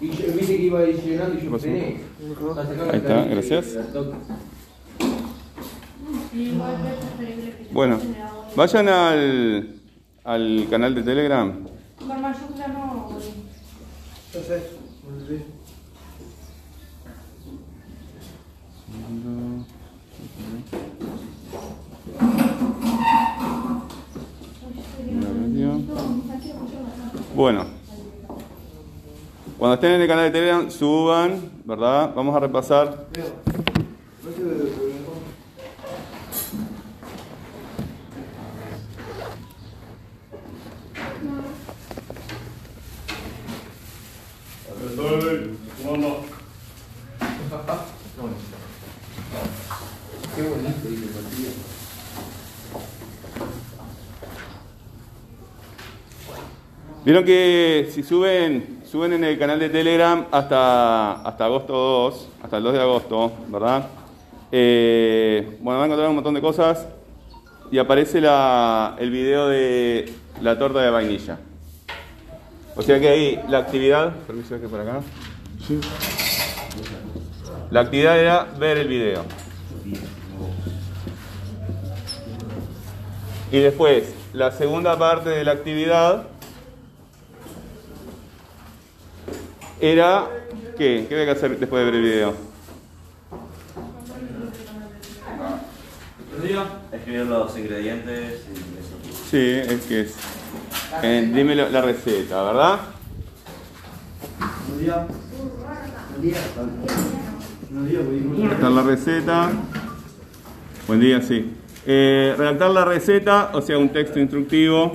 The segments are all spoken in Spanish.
Y yo viste que iba a ir llenando y yo. Ahí está, gracias. Bueno, vayan al, al canal de Telegram. Con mayúscula no. Yo sé. Bueno, cuando estén en el canal de Telegram, suban, ¿verdad? Vamos a repasar. Vieron que si suben, suben en el canal de Telegram hasta, hasta agosto 2, hasta el 2 de agosto, ¿verdad? Eh, bueno, van a encontrar un montón de cosas y aparece la, el video de la torta de vainilla. O sea que ahí la actividad, permiso que por acá. La actividad era ver el video. Y después, la segunda parte de la actividad era ¿qué? ¿Qué había que hacer después de ver el video? Escribir los ingredientes y eso. Sí, es que es. eh, dime la, la receta, ¿verdad? Buen día. Buen día. Buen día, buen día. Redactar la receta. Buen día, sí. Eh, redactar la receta, o sea, un texto instructivo.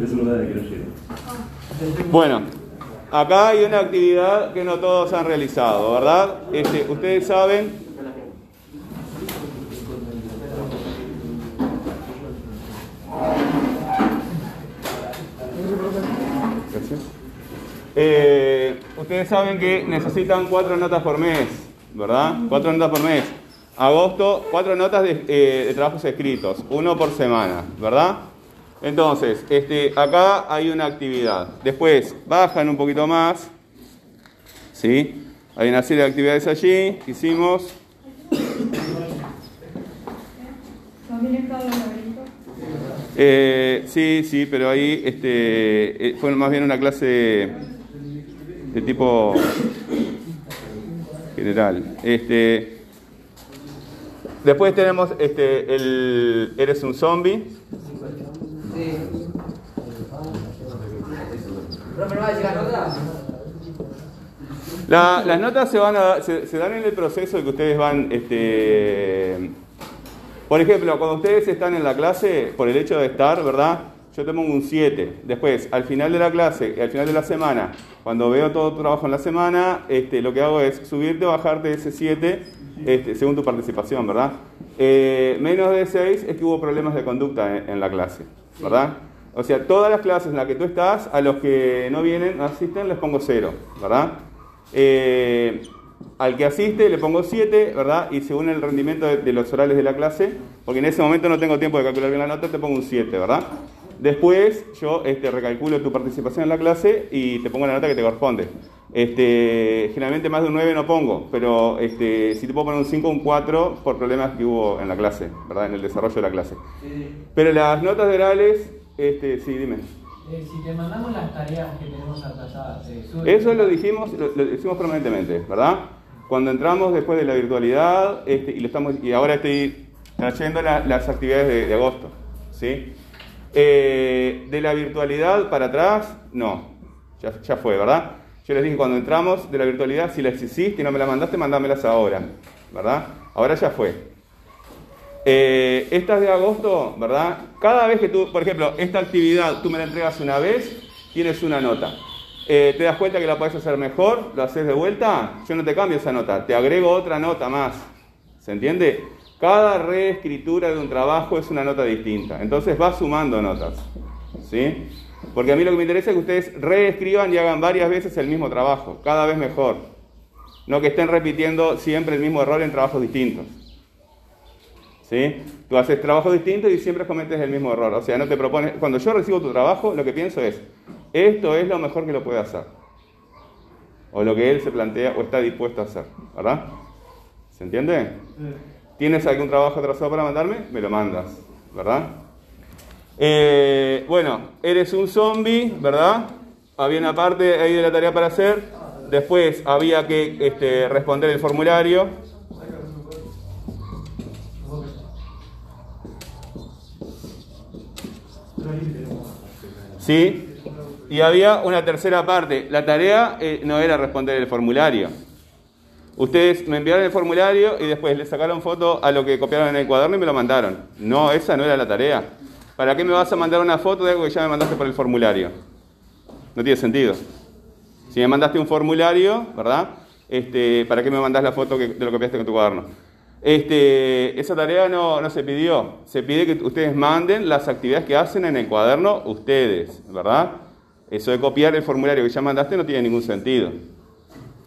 Es una de que no llega. Bueno, acá hay una actividad que no todos han realizado, ¿verdad? Este, ustedes saben. Gracias. Eh, ustedes saben que necesitan cuatro notas por mes, ¿verdad? Cuatro notas por mes. Agosto, cuatro notas de, eh, de trabajos escritos, uno por semana, ¿verdad? Entonces, este, acá hay una actividad. Después, bajan un poquito más. ¿Sí? Hay una serie de actividades allí que hicimos. Eh, sí, sí, pero ahí este, eh, fue más bien una clase de tipo general. Este, después tenemos este, el Eres un zombie. La- las notas se, van a, se, se dan en el proceso de que ustedes van, este, por ejemplo, cuando ustedes están en la clase, por el hecho de estar, ¿verdad? Yo te pongo un 7. Después, al final de la clase, y al final de la semana, cuando veo todo tu trabajo en la semana, este, lo que hago es subirte o bajarte ese 7 este, según tu participación, ¿verdad? Eh, menos de 6 es que hubo problemas de conducta en, en la clase, ¿verdad? O sea, todas las clases en las que tú estás, a los que no vienen, no asisten, les pongo 0, ¿verdad? Eh, al que asiste le pongo 7, ¿verdad? Y según el rendimiento de, de los orales de la clase, porque en ese momento no tengo tiempo de calcular bien la nota, te pongo un 7, ¿verdad? Después yo este, recalculo tu participación en la clase y te pongo la nota que te corresponde. Este, generalmente más de un 9 no pongo, pero este, si te puedo poner un 5 o un 4 por problemas que hubo en la clase, ¿verdad? En el desarrollo de la clase. Pero las notas de orales, este, sí, dime. Eh, si te mandamos las tareas que tenemos atrasadas, ¿se sube? Eso lo dijimos, lo, lo decimos permanentemente, ¿verdad? Cuando entramos después de la virtualidad, este, y, lo estamos, y ahora estoy trayendo la- las actividades de, de agosto, ¿sí? Eh, de la virtualidad para atrás, no, ya, ya fue, ¿verdad? Yo les dije cuando entramos de la virtualidad, si las hiciste y no me las mandaste, mandámelas ahora, ¿verdad? Ahora ya fue. Eh, estas de agosto, ¿verdad? Cada vez que tú, por ejemplo, esta actividad tú me la entregas una vez, tienes una nota. Eh, te das cuenta que la puedes hacer mejor, lo haces de vuelta, yo no te cambio esa nota, te agrego otra nota más. ¿Se entiende? Cada reescritura de un trabajo es una nota distinta. Entonces vas sumando notas. ¿sí? Porque a mí lo que me interesa es que ustedes reescriban y hagan varias veces el mismo trabajo, cada vez mejor. No que estén repitiendo siempre el mismo error en trabajos distintos. ¿Sí? Tú haces trabajos distintos y siempre cometes el mismo error. O sea, no te propones. Cuando yo recibo tu trabajo, lo que pienso es: esto es lo mejor que lo puede hacer. O lo que él se plantea o está dispuesto a hacer. ¿Verdad? ¿Se entiende? ¿Tienes algún trabajo atrasado para mandarme? Me lo mandas. ¿Verdad? Eh, bueno, eres un zombie, ¿verdad? Había una parte ahí de la tarea para hacer. Después había que este, responder el formulario. ¿Sí? Y había una tercera parte. La tarea eh, no era responder el formulario. Ustedes me enviaron el formulario y después le sacaron foto a lo que copiaron en el cuaderno y me lo mandaron. No, esa no era la tarea. ¿Para qué me vas a mandar una foto de algo que ya me mandaste por el formulario? No tiene sentido. Si me mandaste un formulario, ¿verdad? Este, ¿Para qué me mandas la foto de lo que copiaste con tu cuaderno? Este, esa tarea no, no se pidió. Se pide que ustedes manden las actividades que hacen en el cuaderno ustedes, ¿verdad? Eso de copiar el formulario que ya mandaste no tiene ningún sentido.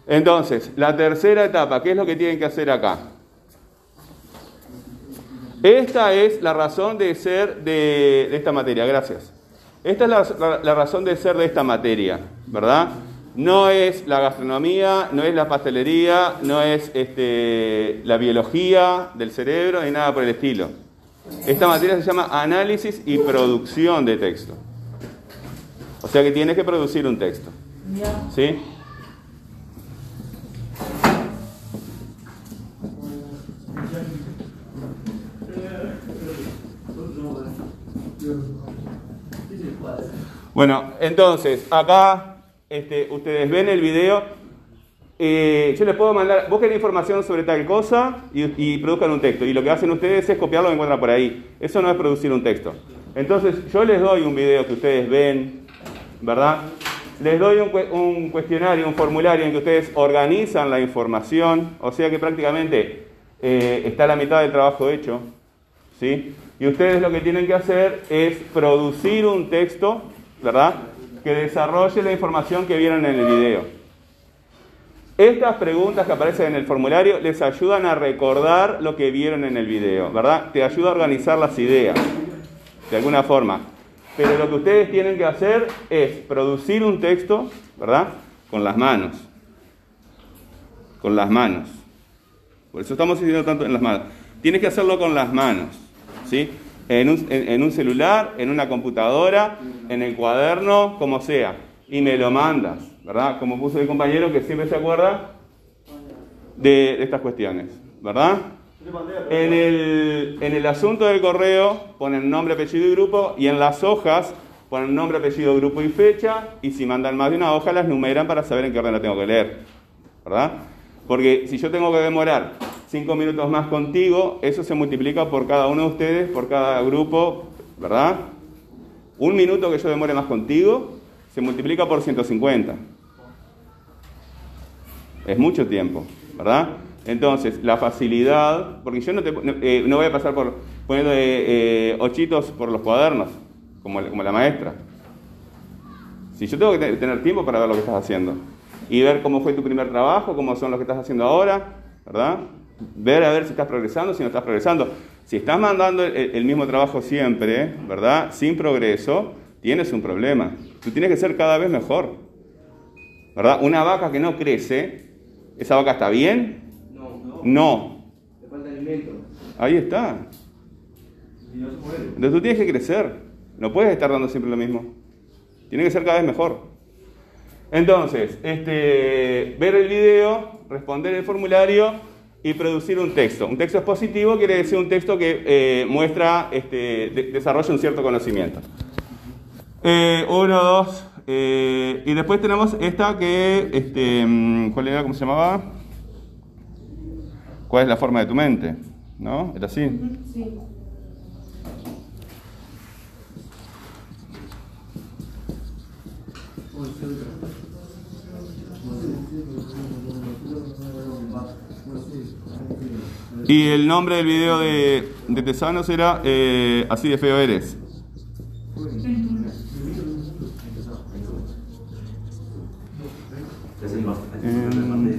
Entonces, la tercera etapa, ¿qué es lo que tienen que hacer acá? Esta es la razón de ser de, de esta materia, gracias. Esta es la, la- la razón de ser de esta materia, ¿verdad? No es la gastronomía, no es la pastelería, no es este, la biología del cerebro, ni nada por el estilo. Esta materia se llama análisis y producción de texto. O sea que tienes que producir un texto. ¿Sí? Bueno, entonces, acá este, ustedes ven el video. Eh, yo les puedo mandar, busquen información sobre tal cosa y, produzcan un texto. Y lo que hacen ustedes es copiarlo y encuentran por ahí. Eso no es producir un texto. Entonces, yo les doy un video que ustedes ven, ¿verdad? Les doy un cuestionario, un formulario en que ustedes organizan la información, o sea que prácticamente eh, está la mitad del trabajo hecho, Y ustedes lo que tienen que hacer es producir un texto, ¿verdad? Que desarrolle la información que vieron en el video. Estas preguntas que aparecen en el formulario les ayudan a recordar lo que vieron en el video, ¿verdad? Te ayuda a organizar las ideas, de alguna forma. Pero lo que ustedes tienen que hacer es producir un texto, ¿verdad? Con las manos. Con las manos. Por eso estamos diciendo tanto en las manos. Tienes que hacerlo con las manos, ¿sí? En un, celular, en una computadora, en el cuaderno, como sea. Y me lo mandas, ¿verdad? Como puso el compañero que siempre se acuerda de, de estas cuestiones, ¿verdad? En el, en el asunto del correo ponen nombre, apellido y grupo y en las hojas ponen nombre, apellido, grupo y fecha y si mandan más de una hoja las numeran para saber en qué orden la tengo que leer. ¿Verdad? Porque si yo tengo que demorar cinco minutos más contigo, eso se multiplica por cada uno de ustedes, por cada grupo, ¿verdad? Un minuto que yo demore más contigo se multiplica por 150. Es mucho tiempo, ¿verdad? Entonces, la facilidad, porque yo no, te, eh, voy a pasar por poniendo eh, ochitos por los cuadernos, como, como la maestra. Si yo tengo que te- tener tiempo para ver lo que estás haciendo y ver cómo fue tu primer trabajo, cómo son los que estás haciendo ahora, ¿verdad? Ver a ver si estás progresando, si no estás progresando. Si estás mandando el, el mismo trabajo siempre, ¿verdad? Sin progreso, tienes un problema. Tú tienes que ser cada vez mejor. ¿Verdad? Una vaca que no crece, ¿esa vaca está bien? No, no. No. Le falta alimento. Ahí está. Y no se muere. Entonces tú tienes que crecer. No puedes estar dando siempre lo mismo. Tiene que ser cada vez mejor. Entonces, este, ver el video, responder el formulario y producir un texto. Un texto expositivo quiere decir un texto que eh, muestra, este, de- desarrolla un cierto conocimiento. Eh, uno, dos. eh, y después tenemos esta que, este, mm, ¿cuál era? ¿Cómo se llamaba? ¿Cuál es la forma de tu mente? ¿No? ¿Era así? Sí. Y el nombre del video de, Tesanos era eh, Así de feo eres. Em,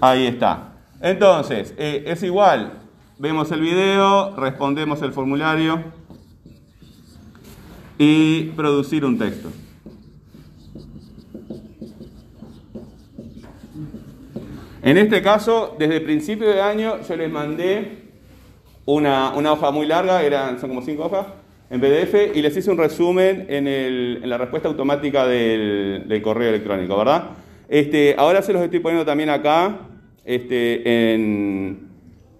Ahí está. Entonces, eh, es igual. Vemos el video, respondemos el formulario y producir un texto. En este caso, desde principio de año yo les mandé una, una hoja muy larga, eran, son como cinco hojas, en PDF, y les hice un resumen en, el- en la respuesta automática del, correo electrónico, ¿verdad? Este, ahora se los estoy poniendo también acá, este, en,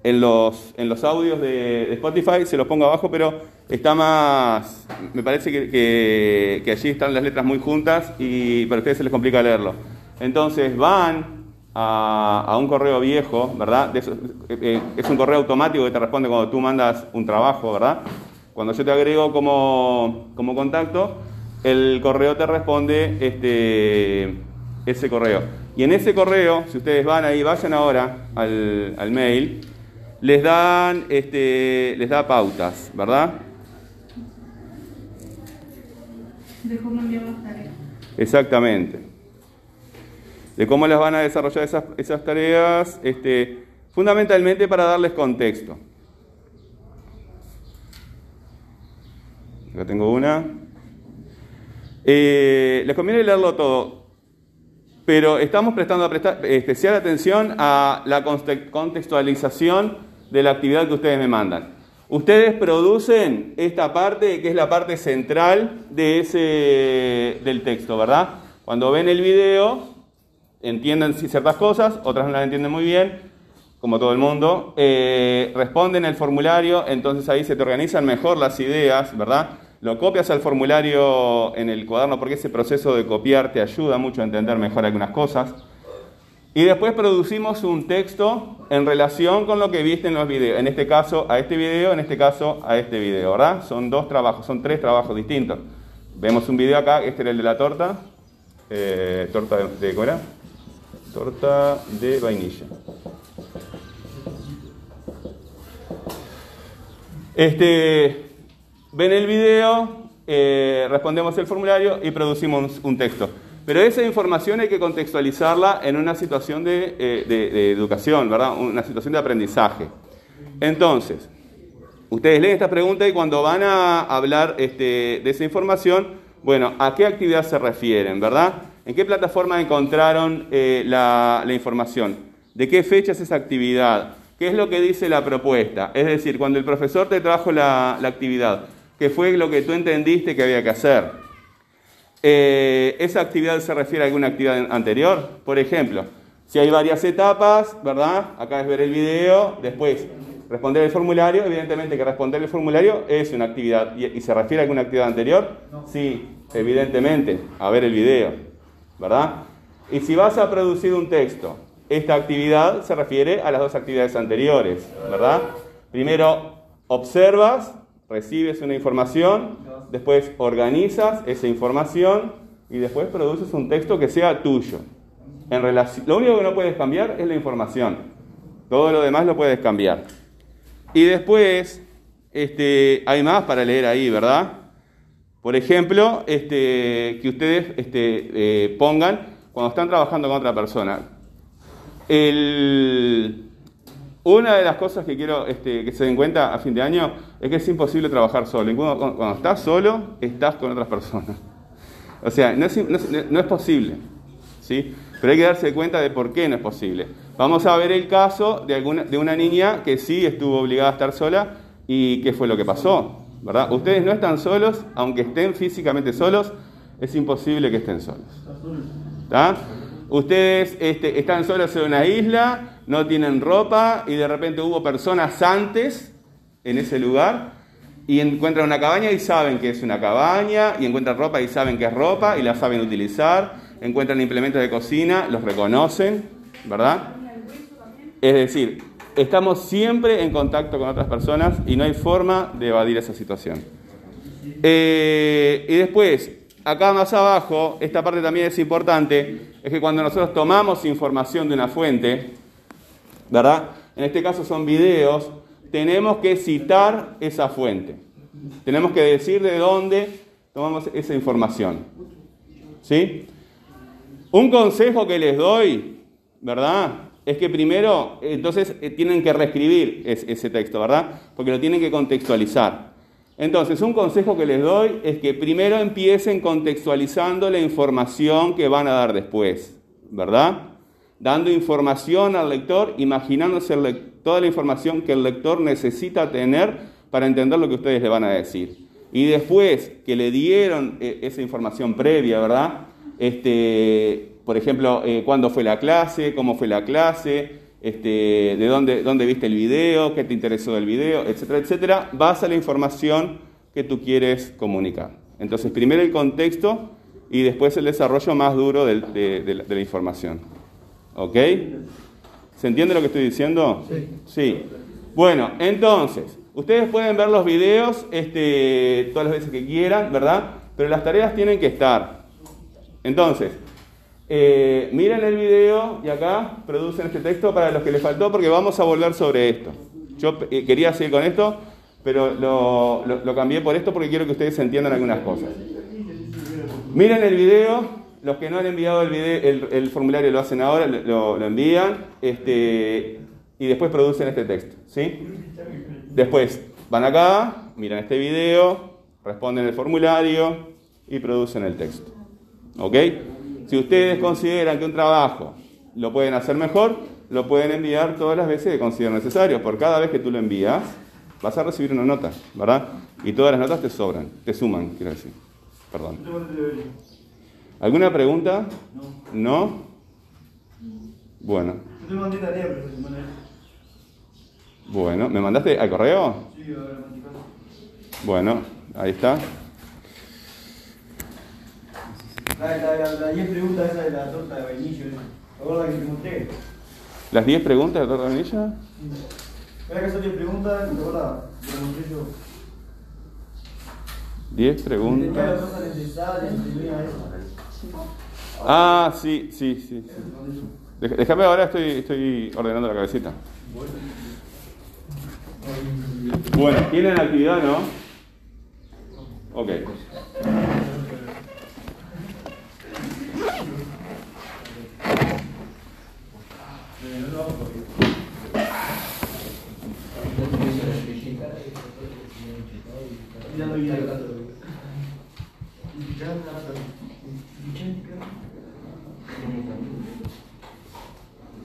en los, en los audios de, de Spotify, se los pongo abajo, pero está más, me parece que, que- que allí están las letras muy juntas y para ustedes se les complica leerlo. Entonces van a, a un correo viejo, ¿verdad? Eh, es un correo automático que te responde cuando tú mandas un trabajo, ¿verdad? Cuando yo te agrego como, como contacto, el correo te responde este, ese correo. Y en ese correo, si ustedes van ahí, vayan ahora al, al mail, les dan este, les da pautas, ¿verdad? De cómo enviar las tareas. Exactamente. De cómo las van a desarrollar esas, esas tareas, este, fundamentalmente para darles contexto. Acá tengo una. Eh, les conviene leerlo todo, pero estamos prestando presta- especial atención a la conte- contextualización de la actividad que ustedes me mandan. Ustedes producen esta parte que es la parte central de ese, del texto, ¿verdad? Cuando ven el video, entienden ciertas cosas, otras no las entienden muy bien, como todo el mundo, eh, responden el formulario, entonces ahí se te organizan mejor las ideas, ¿verdad? Lo copias al formulario en el cuaderno porque ese proceso de copiar te ayuda mucho a entender mejor algunas cosas. Y después producimos un texto en relación con lo que viste en los videos. En este caso a este video, en este caso a este video, ¿verdad? Son dos trabajos, son tres trabajos distintos. Vemos un video acá, este era el de la torta. Eh, torta de, de ¿cómo? Torta de vainilla. Este, ven el video, eh, respondemos el formulario y producimos un texto. Pero esa información hay que contextualizarla en una situación de, eh, de educación, ¿verdad? Una situación de aprendizaje. Entonces, ustedes leen esta pregunta y cuando van a hablar este, de esa información, bueno, ¿a qué actividad se refieren, verdad? ¿En qué plataforma encontraron eh, la, la información? ¿De qué fecha es esa actividad? ¿Qué es lo que dice la propuesta? Es decir, cuando el profesor te trajo la, la actividad, ¿qué fue lo que tú entendiste que había que hacer? Eh, ¿Esa actividad se refiere a alguna actividad anterior? Por ejemplo, si hay varias etapas, ¿verdad? Acá es ver el video, después responder el formulario. Evidentemente que responder el formulario es una actividad. ¿Y, y se refiere a alguna actividad anterior? Sí, evidentemente, a ver el video, ¿verdad? Y si vas a producir un texto, esta actividad se refiere a las dos actividades anteriores, ¿verdad? Primero observas, recibes una información, después organizas esa información y después produces un texto que sea tuyo. En relación, lo único que no puedes cambiar es la información. Todo lo demás lo puedes cambiar. Y después, este, hay más para leer ahí, ¿verdad? Por ejemplo, este, que ustedes este, eh, pongan cuando están trabajando con otra persona. Una de las cosas que quiero este, que se den cuenta a fin de año es que es imposible trabajar solo. Cuando, estás solo, estás con otras personas. O sea, no es, no no es posible. ¿sí? Pero hay que darse cuenta de por qué no es posible. Vamos a ver el caso de, alguna, de una niña que sí estuvo obligada a estar sola y qué fue lo que pasó. ¿Verdad? Ustedes no están solos, aunque estén físicamente solos, es imposible que estén solos. ¿Está? Ustedes este, están solos en una isla, no tienen ropa y de repente hubo personas antes en ese lugar y encuentran una cabaña y saben que es una cabaña y encuentran ropa y saben que es ropa y la saben utilizar, encuentran implementos de cocina, los reconocen, ¿verdad? Es decir, estamos siempre en contacto con otras personas y no hay forma de evadir esa situación. Eh, y después, acá más abajo, esta parte también es importante, es que cuando nosotros tomamos información de una fuente, ¿verdad? En este caso son videos, tenemos que citar esa fuente. Tenemos que decir de dónde tomamos esa información. ¿Sí? Un consejo que les doy, ¿verdad? Es que primero, entonces, eh, tienen que reescribir es- ese texto, ¿verdad? Porque lo tienen que contextualizar. Entonces, un consejo que les doy es que primero empiecen contextualizando la información que van a dar después, ¿verdad? Dando información al lector, imaginándose toda la información que el lector necesita tener para entender lo que ustedes le van a decir. Y después que le dieron eh, esa información previa, ¿verdad? Este, por ejemplo, eh, cuándo fue la clase, cómo fue la clase, este, de dónde, dónde viste el video, qué te interesó del video, etcétera, etcétera, vas a la información que tú quieres comunicar. Entonces, primero el contexto y después el desarrollo más duro del- de, de la, de la información. ¿Ok? ¿Se entiende lo que estoy diciendo? Sí. Sí. Bueno, entonces, ustedes pueden ver los videos este, todas las veces que quieran, ¿verdad? Pero las tareas tienen que estar. Entonces, eh, miren el video y acá producen este texto para los que les faltó porque vamos a volver sobre esto. Yo eh, quería seguir con esto, pero lo, cambié por esto porque quiero que ustedes entiendan algunas cosas. Miren el video, los que no han enviado el, video, el, formulario lo hacen ahora, lo, lo envían este, y después producen este texto. ¿sí? Después van acá, miran este video, responden el formulario y producen el texto. ¿Ok? Si ustedes consideran que un trabajo lo pueden hacer mejor, lo pueden enviar todas las veces que consideren necesario. Por cada vez que tú lo envías, vas a recibir una nota, ¿verdad? Y todas las notas te sobran, te suman, quiero decir. Perdón. ¿Alguna pregunta? No. Bueno. Yo te mandé tarea, pero. Bueno, ¿me mandaste al correo? Sí, ahora. Bueno, ahí está. La, la, la, la 10 preguntas esa de la torta de vainillo, esa. ¿Te acuerdas que te conté? ¿Las 10 preguntas de Torta Vainilla? Era que son 10 preguntas, ¿te acuerdas? Te conté yo. 10 Tenía la preguntas. Ah, sí, sí, sí. sí. Déjame ahora, estoy, estoy ordenando la cabecita. Bueno, ¿tienen actividad, no? Ok. Ya no